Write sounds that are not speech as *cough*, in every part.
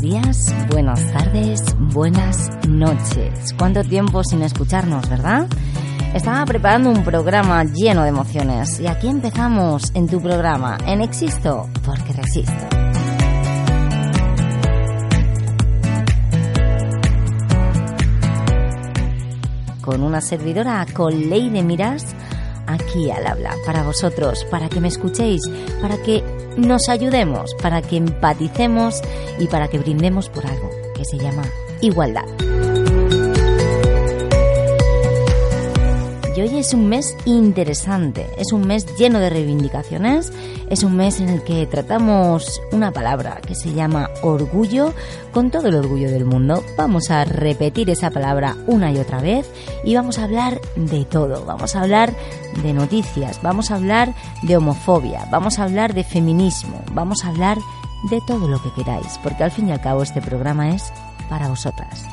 días, buenas tardes, buenas noches. ¿Cuánto tiempo sin escucharnos, verdad? Estaba preparando un programa lleno de emociones y aquí empezamos en tu programa, en Existo, porque resisto. Con una servidora con ley de miras aquí al habla, para vosotros, para que me escuchéis, para que nos ayudemos, para que empaticemos y para que brindemos por algo que se llama igualdad. Y hoy es un mes interesante, es un mes lleno de reivindicaciones, es un mes en el que tratamos una palabra que se llama orgullo con todo el orgullo del mundo. Vamos a repetir esa palabra una y otra vez y vamos a hablar de todo. Vamos a hablar de noticias, vamos a hablar de homofobia, vamos a hablar de feminismo, vamos a hablar de todo lo que queráis, porque al fin y al cabo este programa es para vosotras.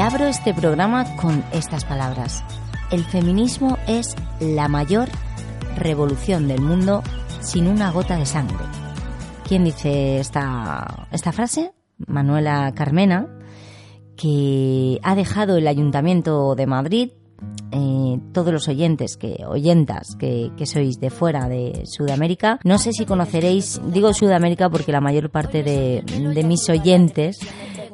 Abro este programa con estas palabras. El feminismo es la mayor revolución del mundo sin una gota de sangre. ¿Quién dice esta, esta frase? Manuela Carmena, que ha dejado el Ayuntamiento de Madrid eh, todos los oyentes, que oyentas que, sois de fuera de Sudamérica. No sé si conoceréis, digo Sudamérica porque la mayor parte de mis oyentes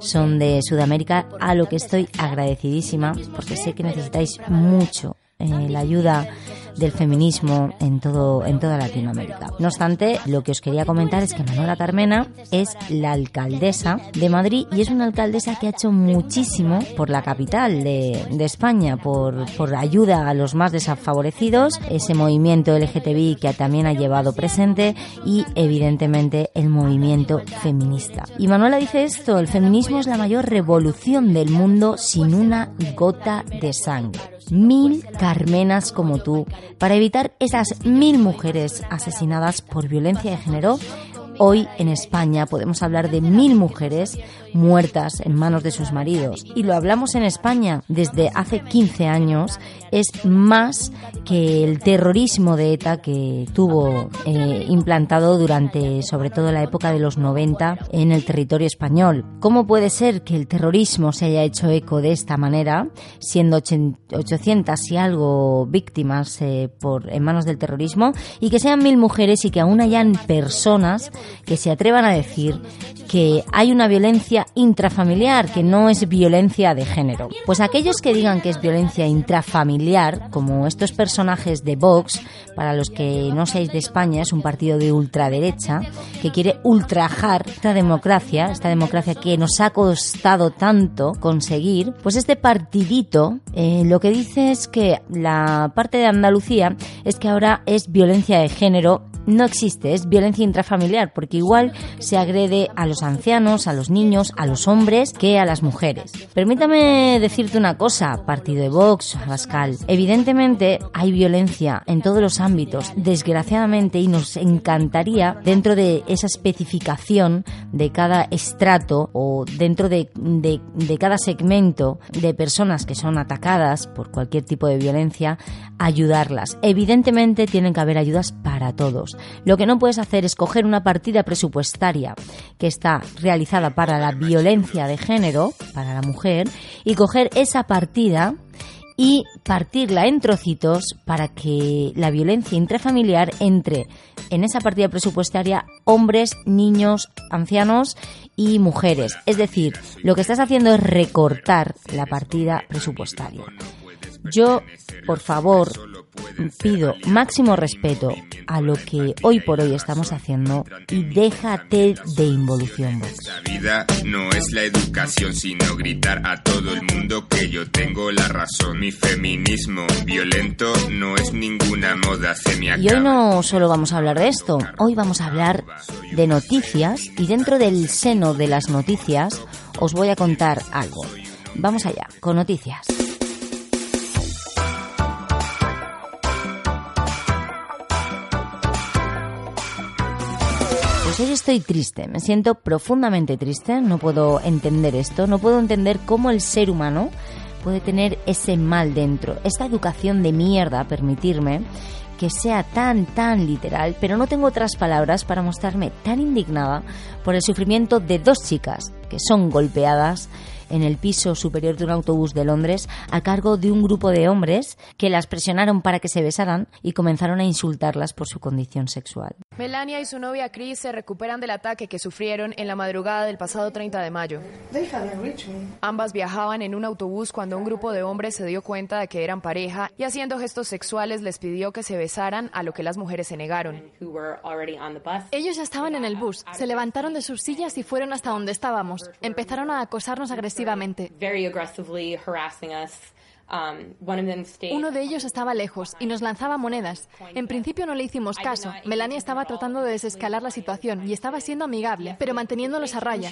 son de Sudamérica, a lo que estoy agradecidísima, porque sé que necesitáis mucho eh, la ayuda del feminismo en todo en toda Latinoamérica. No obstante, lo que os quería comentar es que Manuela Carmena es la alcaldesa de Madrid y es una alcaldesa que ha hecho muchísimo por la capital de, de España, por, por ayuda a los más desfavorecidos, ese movimiento LGTBI que también ha llevado presente y evidentemente el movimiento feminista. Y Manuela dice esto, el feminismo es la mayor revolución del mundo sin una gota de sangre. Mil Carmenas como tú para evitar esas mil mujeres asesinadas por violencia de género Hoy en España podemos hablar de mil mujeres muertas en manos de sus maridos. Y lo hablamos en España desde hace 15 años. Es más que el terrorismo de ETA que tuvo eh, implantado durante sobre todo la época de los 90 en el territorio español. ¿Cómo puede ser que el terrorismo se haya hecho eco de esta manera, siendo 800 y algo víctimas eh, por, en manos del terrorismo, y que sean mil mujeres y que aún hayan personas que se atrevan a decir que hay una violencia intrafamiliar, que no es violencia de género. Pues aquellos que digan que es violencia intrafamiliar, como estos personajes de Vox, para los que no seáis de España, es un partido de ultraderecha que quiere ultrajar esta democracia, esta democracia que nos ha costado tanto conseguir, pues este partidito eh, lo que dice es que la parte de Andalucía es que ahora es violencia de género no existe, es violencia intrafamiliar, porque igual se agrede a los ancianos, a los niños, a los hombres que a las mujeres. Permítame decirte una cosa, partido de Vox, Pascal. Evidentemente hay violencia en todos los ámbitos, desgraciadamente, y nos encantaría, dentro de esa especificación de cada estrato o dentro de, de, de cada segmento de personas que son atacadas por cualquier tipo de violencia, ayudarlas. Evidentemente tienen que haber ayudas para todos. Lo que no puedes hacer es coger una partida presupuestaria que está realizada para la violencia de género, para la mujer, y coger esa partida y partirla en trocitos para que la violencia intrafamiliar entre en esa partida presupuestaria hombres, niños, ancianos y mujeres. Es decir, lo que estás haciendo es recortar la partida presupuestaria. Yo, por favor, pido máximo respeto a lo que hoy por hoy estamos haciendo y déjate de involución vida no es la educación, sino gritar a todo el mundo que yo tengo la razón. Mi feminismo violento no es ninguna moda, se me Y hoy no solo vamos a hablar de esto, hoy vamos a hablar de noticias y dentro del seno de las noticias os voy a contar algo. Vamos allá, con noticias. Hoy estoy triste, me siento profundamente triste, no puedo entender esto, no puedo entender cómo el ser humano puede tener ese mal dentro, esta educación de mierda, permitirme, que sea tan, tan literal, pero no tengo otras palabras para mostrarme tan indignada por el sufrimiento de dos chicas que son golpeadas en el piso superior de un autobús de Londres a cargo de un grupo de hombres que las presionaron para que se besaran y comenzaron a insultarlas por su condición sexual. Melania y su novia Chris se recuperan del ataque que sufrieron en la madrugada del pasado 30 de mayo. Ambas viajaban en un autobús cuando un grupo de hombres se dio cuenta de que eran pareja y haciendo gestos sexuales les pidió que se besaran, a lo que las mujeres se negaron. Ellos ya estaban en el bus, se levantaron de sus sillas y fueron hasta donde estábamos. Empezaron a acosarnos agresivamente Um, Uno de ellos estaba lejos y nos lanzaba monedas. En principio no le hicimos caso. Melania estaba tratando de desescalar la situación y estaba siendo amigable, pero manteniéndolos a raya.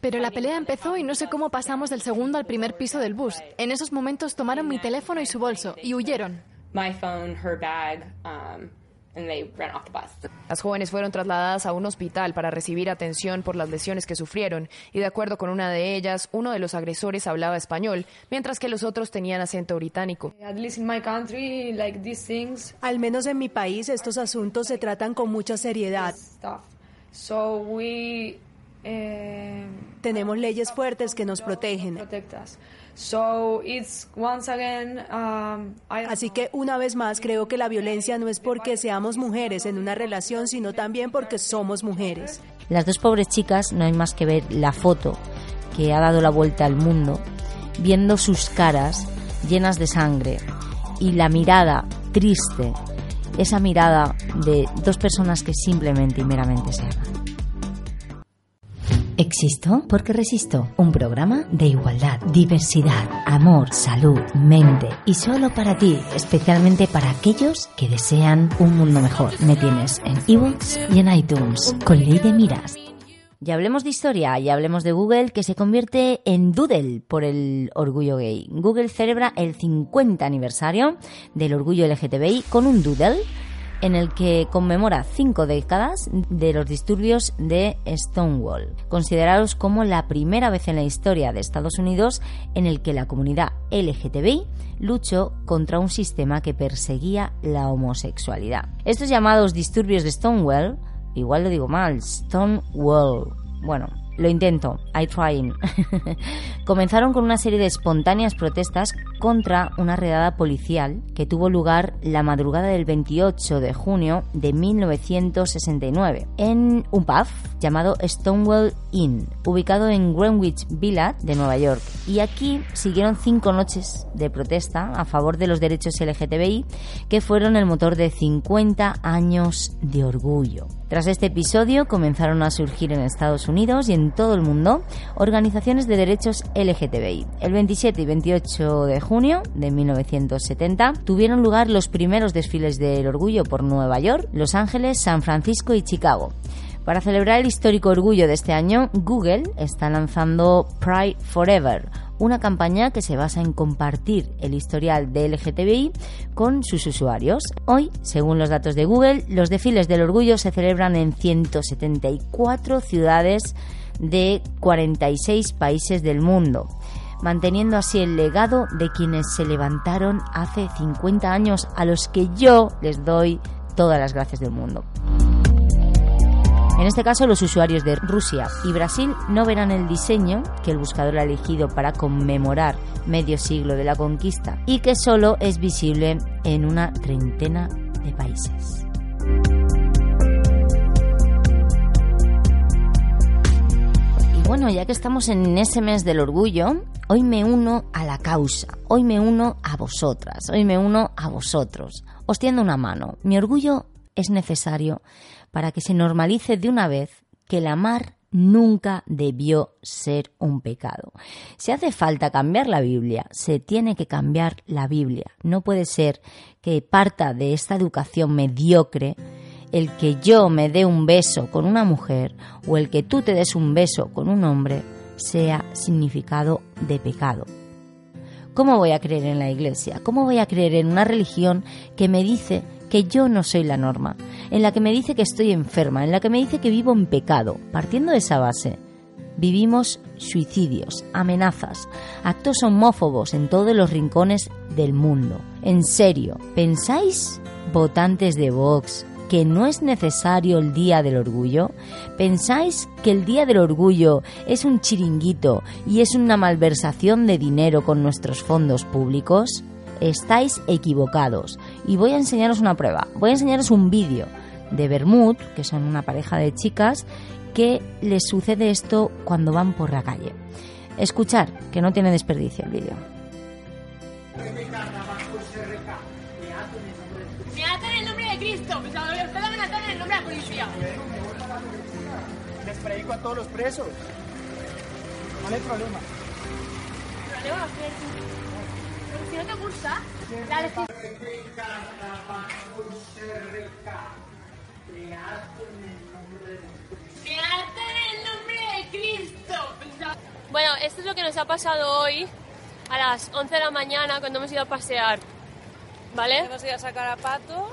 Pero la pelea empezó y no sé cómo pasamos del segundo al primer piso del bus. En esos momentos tomaron mi teléfono y su bolso y huyeron. Las jóvenes fueron trasladadas a un hospital para recibir atención por las lesiones que sufrieron y de acuerdo con una de ellas, uno de los agresores hablaba español, mientras que los otros tenían acento británico. Al menos en mi país estos asuntos se tratan con mucha seriedad. Eh, Tenemos leyes fuertes que nos protegen. Um, Así que una vez más creo que la violencia no es porque seamos mujeres en una relación, sino también porque somos mujeres. Las dos pobres chicas no hay más que ver la foto que ha dado la vuelta al mundo, viendo sus caras llenas de sangre y la mirada triste, esa mirada de dos personas que simplemente y meramente se aman. Existo porque resisto. Un programa de igualdad, diversidad, amor, salud, mente. Y solo para ti, especialmente para aquellos que desean un mundo mejor. Me tienes en ebooks y en iTunes con Ley de Miras. Ya hablemos de historia y hablemos de Google que se convierte en Doodle por el orgullo gay. Google celebra el 50 aniversario del orgullo LGTBI con un Doodle en el que conmemora cinco décadas de los disturbios de Stonewall, considerados como la primera vez en la historia de Estados Unidos en el que la comunidad LGTBI luchó contra un sistema que perseguía la homosexualidad. Estos llamados disturbios de Stonewall, igual lo digo mal, Stonewall, bueno, lo intento, I trying. *laughs* Comenzaron con una serie de espontáneas protestas contra una redada policial que tuvo lugar la madrugada del 28 de junio de 1969 en un pub llamado Stonewall Inn, ubicado en Greenwich Village de Nueva York. Y aquí siguieron cinco noches de protesta a favor de los derechos LGTBI que fueron el motor de 50 años de orgullo. Tras este episodio comenzaron a surgir en Estados Unidos y en todo el mundo organizaciones de derechos LGTBI. El 27 y 28 de junio de 1970 tuvieron lugar los primeros desfiles del orgullo por Nueva York, Los Ángeles, San Francisco y Chicago. Para celebrar el histórico orgullo de este año, Google está lanzando Pride Forever, una campaña que se basa en compartir el historial de LGTBI con sus usuarios. Hoy, según los datos de Google, los desfiles del orgullo se celebran en 174 ciudades de 46 países del mundo manteniendo así el legado de quienes se levantaron hace 50 años a los que yo les doy todas las gracias del mundo. En este caso, los usuarios de Rusia y Brasil no verán el diseño que el buscador ha elegido para conmemorar medio siglo de la conquista y que solo es visible en una treintena de países. Bueno, ya que estamos en ese mes del orgullo, hoy me uno a la causa, hoy me uno a vosotras, hoy me uno a vosotros. Os tiendo una mano. Mi orgullo es necesario para que se normalice de una vez que el amar nunca debió ser un pecado. Si hace falta cambiar la Biblia, se tiene que cambiar la Biblia. No puede ser que parta de esta educación mediocre el que yo me dé un beso con una mujer o el que tú te des un beso con un hombre sea significado de pecado. ¿Cómo voy a creer en la Iglesia? ¿Cómo voy a creer en una religión que me dice que yo no soy la norma, en la que me dice que estoy enferma, en la que me dice que vivo en pecado. Partiendo de esa base, vivimos suicidios, amenazas, actos homófobos en todos los rincones del mundo. En serio, ¿pensáis, votantes de Vox, que no es necesario el Día del Orgullo? ¿Pensáis que el Día del Orgullo es un chiringuito y es una malversación de dinero con nuestros fondos públicos? Estáis equivocados. Y voy a enseñaros una prueba. Voy a enseñaros un vídeo de Bermud, que son una pareja de chicas, que les sucede esto cuando van por la calle. Escuchar, que no tiene desperdicio el vídeo. La. Les predico a todos los presos. No hay problema. ¿Problema? Si no te gusta, dale. en el nombre de Cristo. Bueno, esto es lo que nos ha pasado hoy a las 11 de la mañana cuando hemos ido a pasear. ¿Vale? Hemos ido a sacar a Pato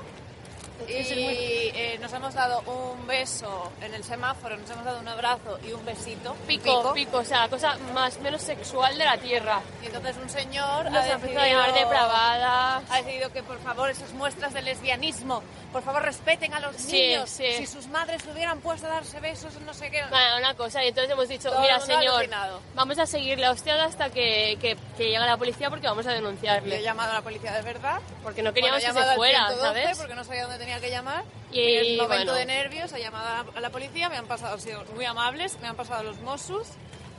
y eh, nos hemos dado un beso en el semáforo, nos hemos dado un abrazo y un besito. Pico, pico, o sea, cosa más menos sexual de la tierra. Y entonces un señor nos ha, empezado a llamar depravada. Ha decidido que por favor esas muestras de lesbianismo, por favor respeten a los niños. Si sus madres hubieran puesto a darse besos, no sé qué. Bueno, una cosa, y entonces hemos dicho, mira señor, vamos a seguirle a usted hasta que, que, llegue la policía porque vamos a denunciarle. Yo he llamado a la policía de verdad. Porque no queríamos que se fuera, ¿sabes? Porque no sabía dónde tenía que llamar. Y en el momento de nervios ha llamado a la policía, me han pasado, han sido muy amables, me han pasado los Mossos,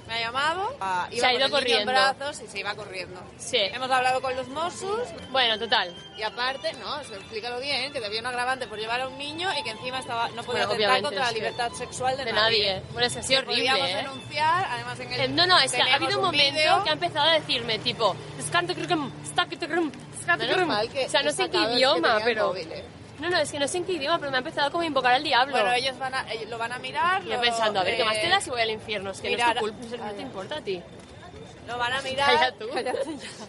me ha llamado, ah, se ha ido corriendo. brazos y se iba corriendo. Sí. Hemos hablado con los Mossos. Bueno, total. Y aparte, no, explícalo bien, que había un agravante por llevar a un niño y que encima estaba no podía atentar contra la libertad sexual de, de nadie. Bueno, es así horrible. Podríamos ¿eh? denunciar, además en el eh, No, no, es que ha habido un momento que ha empezado a decirme, tipo, o sea, no sé qué idioma, pero... No, no, es que no sé en qué idioma, pero me ha empezado como a invocar al diablo. Bueno, ellos, van a, lo van a mirar. Yo pensando, a ver, ¿qué más te da si voy al infierno? Es que no, es culpa, no te importa a ti. Lo van a mirar. Calla tú.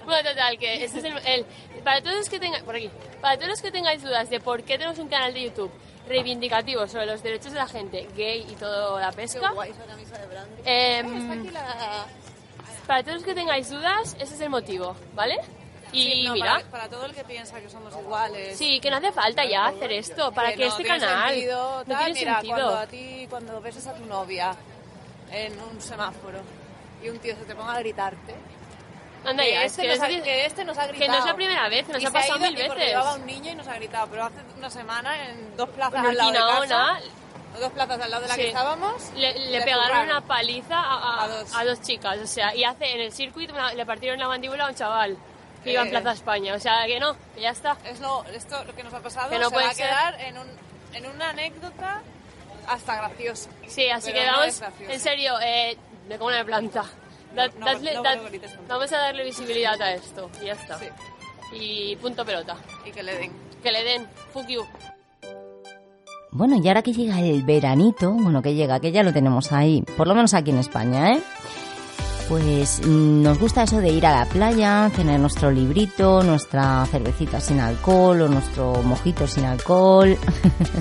bueno, total, que ese es el, Para todos los que tengáis... Por aquí. Para todos los que tengáis dudas de por qué tenemos un canal de YouTube reivindicativo sobre los derechos de la gente gay y toda la pesca... Eh, Para todos los que tengáis dudas, ese es el motivo, ¿vale? Y mira. Para, todo el que piensa que somos iguales. Sí, que no hace falta ya hacer esto. Para que, este canal. Sentido, no tiene mira, sentido. Cuando a ti, cuando beses a tu novia en un semáforo y un tío se te ponga a gritarte. Anda ya, este que, nos ha, que este nos ha gritado. Que no es la primera vez, nos ha pasado mil veces. llevaba un niño y nos ha gritado, pero hace una semana en dos plazas al lado de casa, dos plazas al lado de la que estábamos, le, le, pegaron una paliza a, a, a, dos. chicas, o sea, y hace en el circuito le partieron la mandíbula a un chaval que iba en Plaza España. O sea, que no, que ya está. Es lo, esto lo que nos ha pasado que no se puede va a quedar en, un, en una anécdota hasta graciosa. Sí, así que vamos, en serio, eh, me como una planta. vamos a darle visibilidad a esto y ya está. Y punto pelota. Y que le den. Que le den. Fuck you. Bueno, y ahora que llega el veranito, bueno, que llega, que ya lo tenemos ahí, por lo menos aquí en España, ¿eh? Pues nos gusta eso de ir a la playa, tener nuestro librito, nuestra cervecita sin alcohol o nuestro mojito sin alcohol.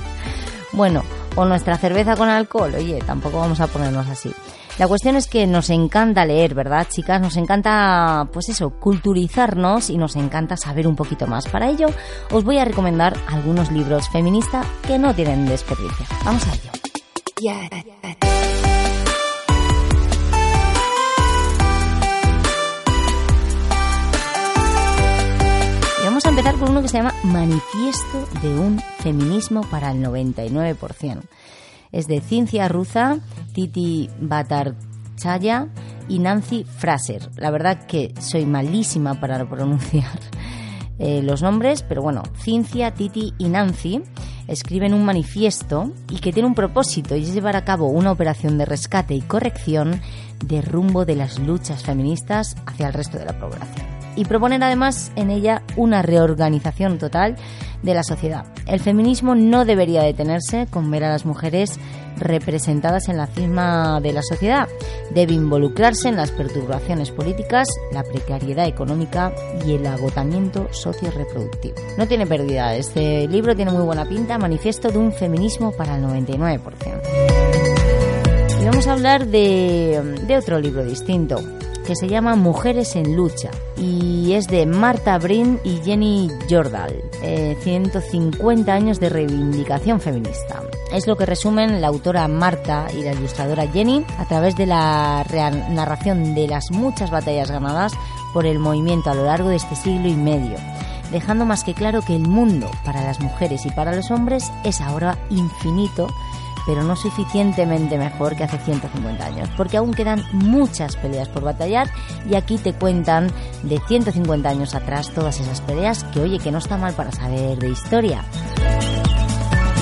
*laughs* bueno, o nuestra cerveza con alcohol, oye, tampoco vamos a ponernos así. La cuestión es que nos encanta leer, ¿verdad, chicas? Nos encanta, pues eso, culturizarnos y nos encanta saber un poquito más. Para ello, os voy a recomendar algunos libros feministas que no tienen desperdicio. Vamos a ello. Vamos a empezar con uno que se llama Manifiesto de un feminismo para el 99%. Es de Cincia Ruza, Titi Batarchaya y Nancy Fraser. La verdad que soy malísima para pronunciar eh, los nombres, pero bueno, Cincia, Titi y Nancy escriben un manifiesto y que tiene un propósito y es llevar a cabo una operación de rescate y corrección de rumbo de las luchas feministas hacia el resto de la población y proponen además en ella una reorganización total de la sociedad. El feminismo no debería detenerse con ver a las mujeres representadas en la cima de la sociedad. Debe involucrarse en las perturbaciones políticas, la precariedad económica y el agotamiento socio-reproductivo. No tiene pérdida, este libro tiene muy buena pinta, manifiesto de un feminismo para el 99%. Y vamos a hablar de, de otro libro distinto, que se llama Mujeres en Lucha, y es de Marta Brin y Jenny Jordal, 150 eh, años de reivindicación feminista. Es lo que resumen la autora Marta y la ilustradora Jenny a través de la narración de las muchas batallas ganadas por el movimiento a lo largo de este siglo y medio, dejando más que claro que el mundo para las mujeres y para los hombres es ahora infinito pero no suficientemente mejor que hace 150 años, porque aún quedan muchas peleas por batallar y aquí te cuentan de 150 años atrás todas esas peleas que oye que no está mal para saber de historia.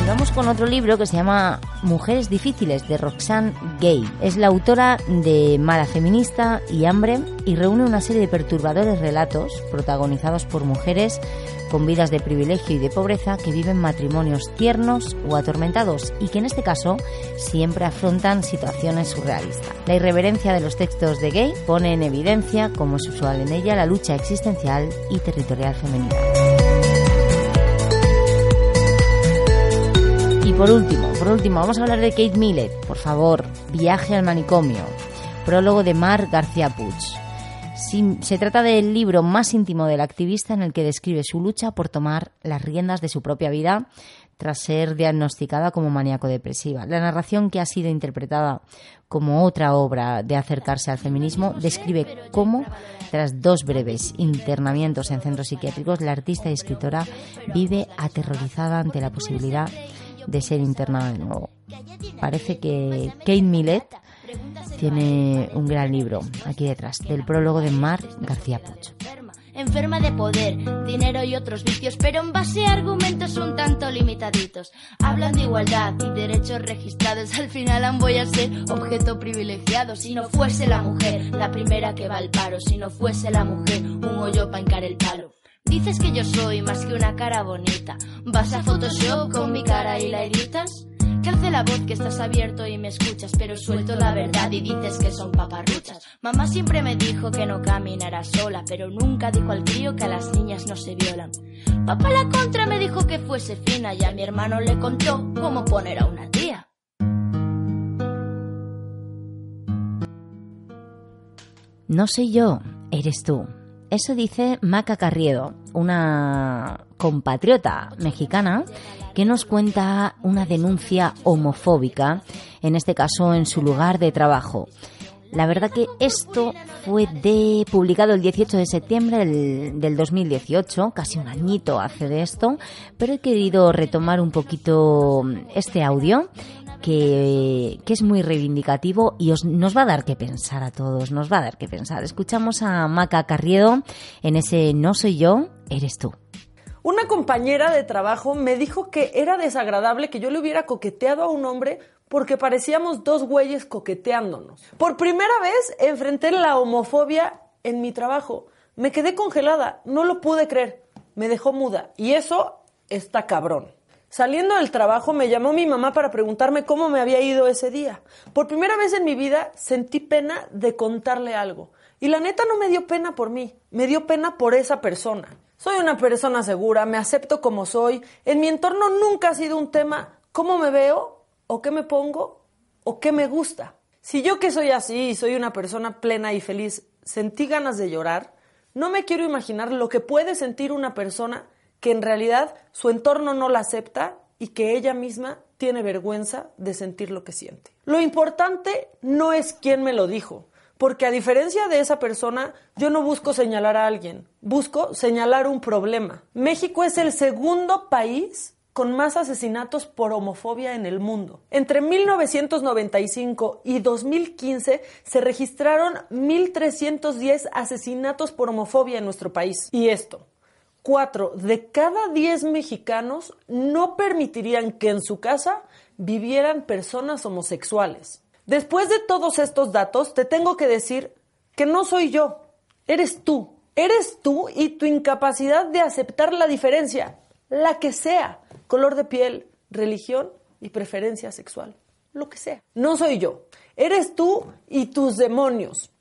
Vamos con otro libro que se llama Mujeres difíciles de Roxanne Gay. Es la autora de Mala feminista y hambre y reúne una serie de perturbadores relatos protagonizados por mujeres con vidas de privilegio y de pobreza que viven matrimonios tiernos o atormentados y que en este caso siempre afrontan situaciones surrealistas. La irreverencia de los textos de Gay pone en evidencia, como es usual en ella, la lucha existencial y territorial femenina. Y por último, por último, vamos a hablar de Kate Millett. Por favor, Viaje al manicomio. Prólogo de Mar García Puig se trata del libro más íntimo del activista en el que describe su lucha por tomar las riendas de su propia vida tras ser diagnosticada como maníaco-depresiva. La narración que ha sido interpretada como otra obra de acercarse al feminismo describe cómo, tras dos breves internamientos en centros psiquiátricos, la artista y escritora vive aterrorizada ante la posibilidad de ser internada de nuevo. Parece que Kate Millett tiene un gran libro aquí detrás, del prólogo de Mar García Puch. Enferma de poder, dinero y otros vicios, pero en base a argumentos un tanto limitaditos. Hablan de igualdad y derechos registrados, al final han voy a ser objeto privilegiado. Si no fuese la mujer la primera que va al paro, si no fuese la mujer un hoyo para encar el palo. Dices que yo soy más que una cara bonita. ¿Vas a Photoshop con mi cara y la editas? Que hace la voz que estás abierto y me escuchas, pero suelto la verdad y dices que son paparruchas. Mamá siempre me dijo que no caminara sola, pero nunca dijo al crío que a las niñas no se violan. Papá la contra me dijo que fuese fina y a mi hermano le contó cómo poner a una tía. No soy yo, eres tú. Eso dice Maca Carriedo, una compatriota mexicana que nos cuenta una denuncia homofóbica, en este caso en su lugar de trabajo. La verdad que esto fue de, publicado el 18 de septiembre del, del, 2018, casi un añito hace de esto, pero he querido retomar un poquito este audio que, es muy reivindicativo y os, nos va a dar que pensar a todos, nos va a dar que pensar. Escuchamos a Maca Carriedo en ese No soy yo, eres tú. Una compañera de trabajo me dijo que era desagradable que yo le hubiera coqueteado a un hombre porque parecíamos dos güeyes coqueteándonos. Por primera vez enfrenté la homofobia en mi trabajo. Me quedé congelada, no lo pude creer. Me dejó muda y eso está cabrón. Saliendo del trabajo me llamó mi mamá para preguntarme cómo me había ido ese día. Por primera vez en mi vida sentí pena de contarle algo. Y la neta no me dio pena por mí, me dio pena por esa persona. Soy una persona segura, me acepto como soy. En mi entorno nunca ha sido un tema cómo me veo o qué me pongo o qué me gusta. Si yo que soy así y soy una persona plena y feliz sentí ganas de llorar, no me quiero imaginar lo que puede sentir una persona que en realidad su entorno no la acepta y que ella misma tiene vergüenza de sentir lo que siente. Lo importante no es quién me lo dijo, porque a diferencia de esa persona, yo no busco señalar a alguien, busco señalar un problema. México es el segundo país con más asesinatos por homofobia en el mundo. Entre 1995 y 2015 se registraron 1.310 asesinatos por homofobia en nuestro país. Y esto, cuatro de cada diez mexicanos no permitirían que en su casa vivieran personas homosexuales. Después de todos estos datos, te tengo que decir que no soy yo, eres tú. Eres tú y tu incapacidad de aceptar la diferencia, la que sea, color de piel, religión y preferencia sexual, lo que sea. No soy yo, eres tú y tus demonios.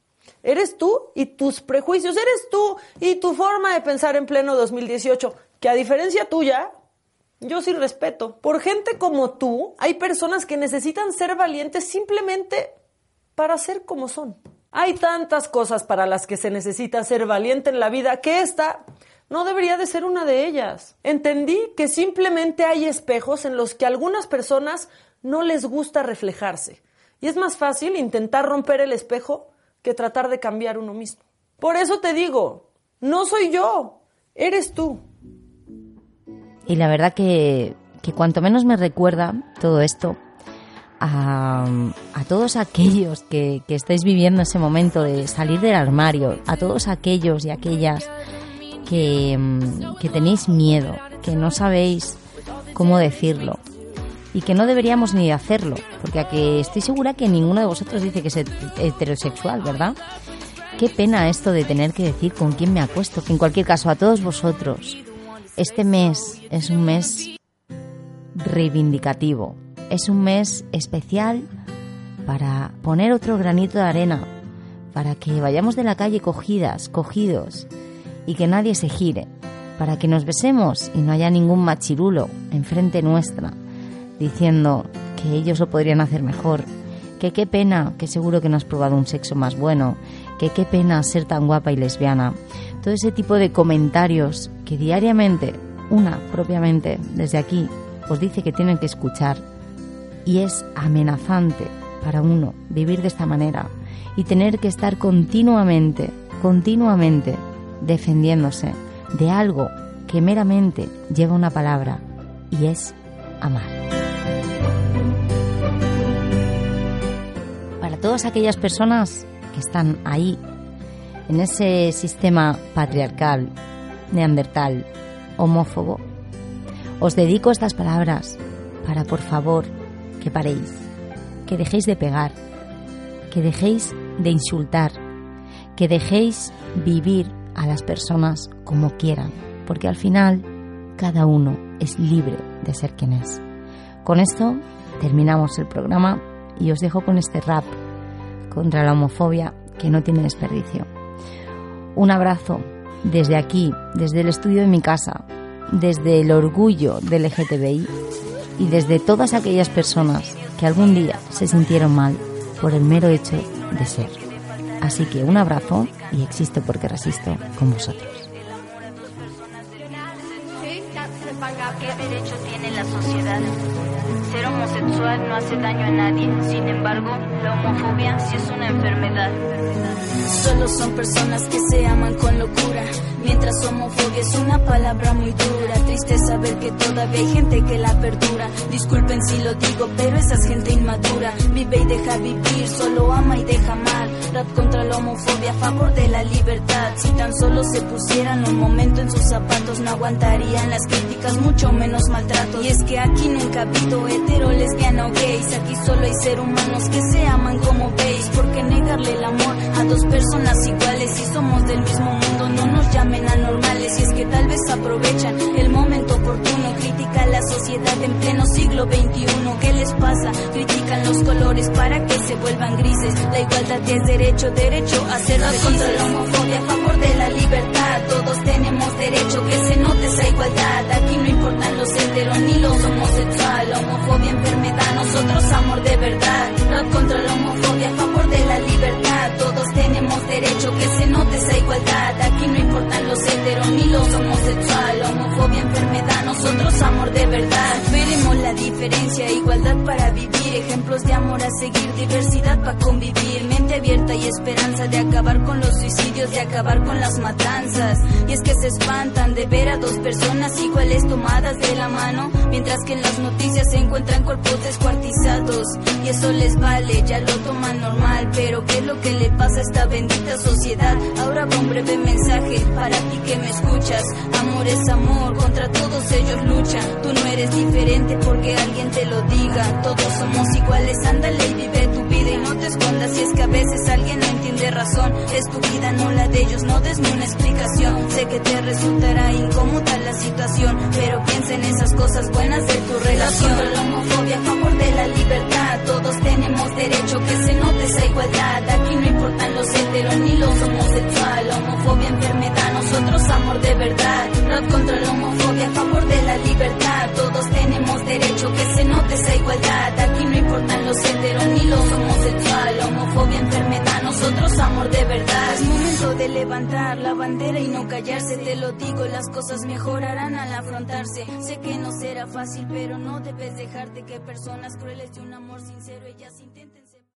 Eres tú y tus prejuicios, eres tú y tu forma de pensar en pleno 2018, que a diferencia tuya, yo sí respeto. Por gente como tú, hay personas que necesitan ser valientes simplemente para ser como son. Hay tantas cosas para las que se necesita ser valiente en la vida que esta no debería de ser una de ellas. Entendí que simplemente hay espejos en los que a algunas personas no les gusta reflejarse. Y es más fácil intentar romper el espejo que tratar de cambiar uno mismo. Por eso te digo, no soy yo, eres tú. Y la verdad que, que cuanto menos me recuerda todo esto a, a todos aquellos que, que, estáis viviendo ese momento de salir del armario, a todos aquellos y aquellas que, que tenéis miedo, que no sabéis cómo decirlo y que no deberíamos ni hacerlo, porque a que estoy segura que ninguno de vosotros dice que es heterosexual, ¿verdad? Qué pena esto de tener que decir con quién me acuesto, que en cualquier caso a todos vosotros, este mes es un mes reivindicativo, es un mes especial para poner otro granito de arena, para que vayamos de la calle cogidas, cogidos, y que nadie se gire, para que nos besemos y no haya ningún machirulo enfrente nuestra, diciendo que ellos lo podrían hacer mejor, que qué pena, que seguro que no has probado un sexo más bueno, que qué pena ser tan guapa y lesbiana. Todo ese tipo de comentarios que diariamente, una propiamente desde aquí, os dice que tienen que escuchar. Y es amenazante para uno vivir de esta manera y tener que estar continuamente, continuamente defendiéndose de algo que meramente lleva una palabra y es amar. Todas aquellas personas que están ahí, en ese sistema patriarcal, neandertal, homófobo, os dedico estas palabras para, por favor, que paréis, que dejéis de pegar, que dejéis de insultar, que dejéis vivir a las personas como quieran, porque al final cada uno es libre de ser quien es. Con esto terminamos el programa y os dejo con este rap contra la homofobia que no tiene desperdicio. Un abrazo desde aquí, desde el estudio de mi casa, desde el orgullo del LGTBI y desde todas aquellas personas que algún día se sintieron mal por el mero hecho de ser. Así que un abrazo y existo porque resisto con vosotros. Homosexual no hace daño a nadie, sin embargo, la homofobia sí es una enfermedad. Solo son personas que se aman con locura, mientras homofobia es una palabra muy dura. Triste saber que todavía hay gente que la perdura. Disculpen si lo digo, pero esa es gente inmadura. Vive y deja vivir, solo ama y deja mal. Rap contra la homofobia a favor de la libertad. Si tan solo se pusieran un momento en sus zapatos, no aguantarían las críticas, mucho menos maltrato. Y es que aquí nunca ha habido hetero, lesbiana o gays. Aquí solo hay ser humanos que se aman como veis. Porque negarle el amor a dos personas iguales si somos del mismo mundo no nos llamen anormales. Y es que tal vez aprovechan el momento oportuno. Critica la sociedad en pleno siglo XXI. ¿Qué les pasa? Critican los colores para que se vuelvan grises. La igualdad es derecho, derecho a ser contra la homofobia, a favor de la libertad. Todos tenemos derecho que se note esa igualdad. Aquí no importan los heteros ni los homosexuales. Diversidad para convivir. Mente abierta y esperanza de acabar con los suicidios, de acabar con las matanzas. Y es que se espantan de ver a dos personas iguales tomadas de la mano, mientras que en las noticias se encuentran cuerpos descuartizados. Y eso les vale, ya lo toman normal. Pero ¿qué es lo que le pasa a esta bendita sociedad? Ahora va un breve mensaje para ti que me escuchas. Amor es amor, contra todos ellos luchan. Tú no eres diferente porque alguien te lo diga. Todos somos iguales, ándale Es tu vida, no la de ellos, no des ni una explicación. Sé que te resultará incómoda la situación, pero piensa en esas cosas buenas de tu relación. La homofobia a favor de la libertad, todos tenemos derecho que se note esa igualdad. Aquí no importan los heteros ni los homosexuales, homofobia, enfermedad, nosotros amor de verdad. Contra la homofobia a favor de la libertad, todos tenemos derecho que se note esa igualdad. Aquí no importan los heteros ni los homosexuales, es amor de verdad. Es momento de levantar la bandera y no callarse. Te lo digo, las cosas mejorarán al afrontarse. Sé que no será fácil, pero no debes dejarte que personas crueles de un amor sincero ellas